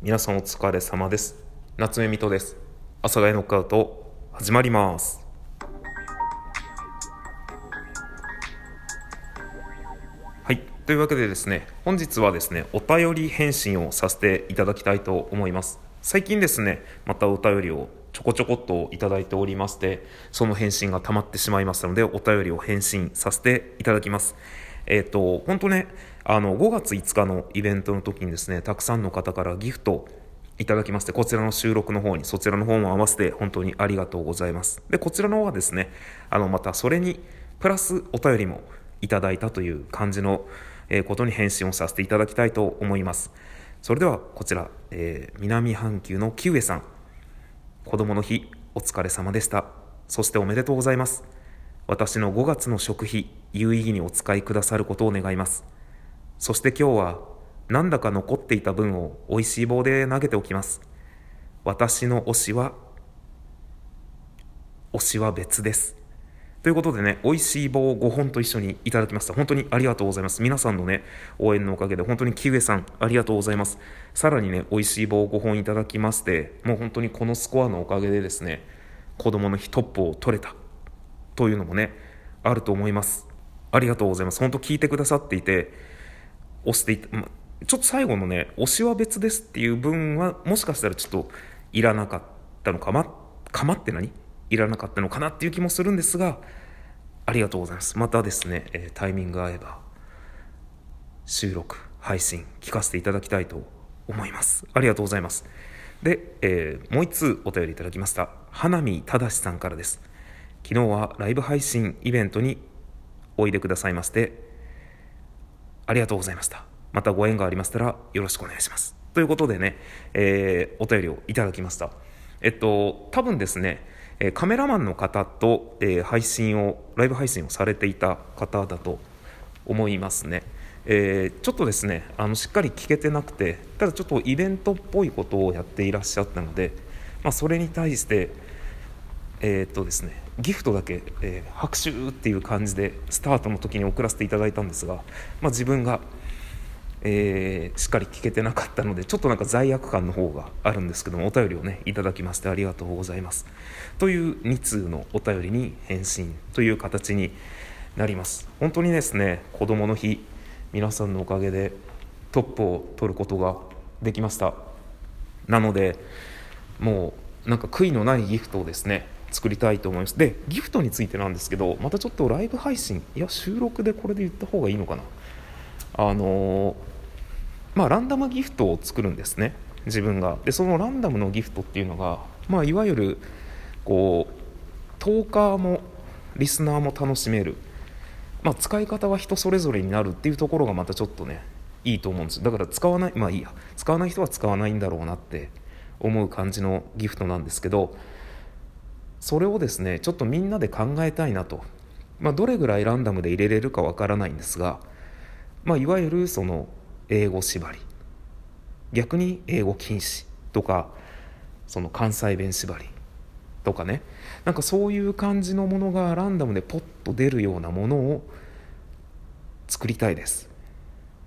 皆さんお疲れ様です。夏目水戸です。阿佐ヶ谷ノックアウト始まります。はい。というわけでですね本日はですねお便り返信をさせていただきたいと思います。最近ですねまたお便りをちょこちょこっといただいておりましてその返信が溜まってしまいましたのでお便りを返信させていただきます。えっ、ー、と本当ねあの5月5日のイベントの時にですねたくさんの方からギフトいただきましてこちらの収録の方にそちらの方も合わせて本当にありがとうございます。でこちらの方はですねあのまたそれにプラスお便りもいただいたという感じのことに返信をさせていただきたいと思います。それではこちら、えー、南半球のキウエさん。子供の日お疲れ様でした。そしておめでとうございます。私の5月の食費有意義にお使いくださることを願いますそして今日はなんだか残っていた分を美味しい棒で投げておきます私の推しは推しは別ですということでね、美味しい棒を5本と一緒にいただきました。本当にありがとうございます。皆さんのね、応援のおかげで、本当にキウエさん、ありがとうございます。さらにね、美味しい棒5本いただきまして、もう本当にこのスコアのおかげでですね、子供の日トップを取れたというのもね、あると思います。ありがとうございます。本当聞いてくださっていて、押していた、ま、ちょっと最後のね、推しは別ですっていう文は、もしかしたらちょっといらなかったのかま、かまって何？いらなかったのかなっていう気もするんですが、ありがとうございます。またですね、えタイミング合えば、収録、配信、聞かせていただきたいと思います。ありがとうございます。で、えー、もう一通お便りいただきました。花見正さんからです。昨日はライブ配信イベントにおいでくださいまして、ありがとうございました。またご縁がありましたらよろしくお願いします。ということでね、えー、お便りをいただきました。えっと、多分ですね、カメラマンの方と、えー、配信を、ライブ配信をされていた方だと思いますね。えー、ちょっとですねあのしっかり聞けてなくてただちょっとイベントっぽいことをやっていらっしゃったので、まあ、それに対してえー、っとですねギフトだけ、えー、拍手っていう感じでスタートの時に送らせていただいたんですが、まあ、自分が、えー、しっかり聞けてなかったのでちょっとなんか罪悪感の方があるんですけどもお便りをねいただきましてありがとうございます。という2通のお便りに返信という形になります。本当にですね子どもの日皆さんのおかげでトップを取ることができました。なのでもうなんか悔いのないギフトをですね作りたいと思います。でギフトについてなんですけどまたちょっとライブ配信いや収録でこれで言った方がいいのかな。あのまあランダムギフトを作るんですね。自分が。でそのランダムのギフトっていうのが、まあ、いわゆるこうトーカーもリスナーも楽しめる、まあ、使い方は人それぞれになるっていうところがまたちょっとねいいと思うんです。だから使わないまあいいや。使わない人は使わないんだろうなって思う感じのギフトなんですけどそれをですねちょっとみんなで考えたいなと、まあ、どれぐらいランダムで入れれるかわからないんですが、まあ、いわゆるその英語縛り。逆に英語禁止とかその関西弁縛り。とかね。なんかそういう感じのものがランダムでポッと出るようなものを作りたいです。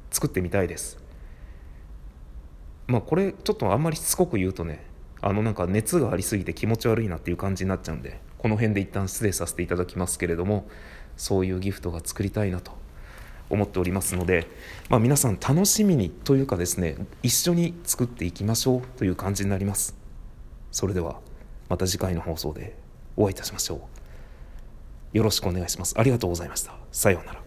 作ってみたいです。まあこれちょっとあんまりしつこく言うとねあのなんか熱がありすぎて気持ち悪いなっていう感じになっちゃうんでこの辺で一旦失礼させていただきますけれどもそういうギフトが作りたいなと思っておりますので、まあ、皆さん楽しみにというかですね一緒に作っていきましょうという感じになります。それではまた次回の放送でお会いいたしましょう。よろしくお願いします。ありがとうございました。さようなら。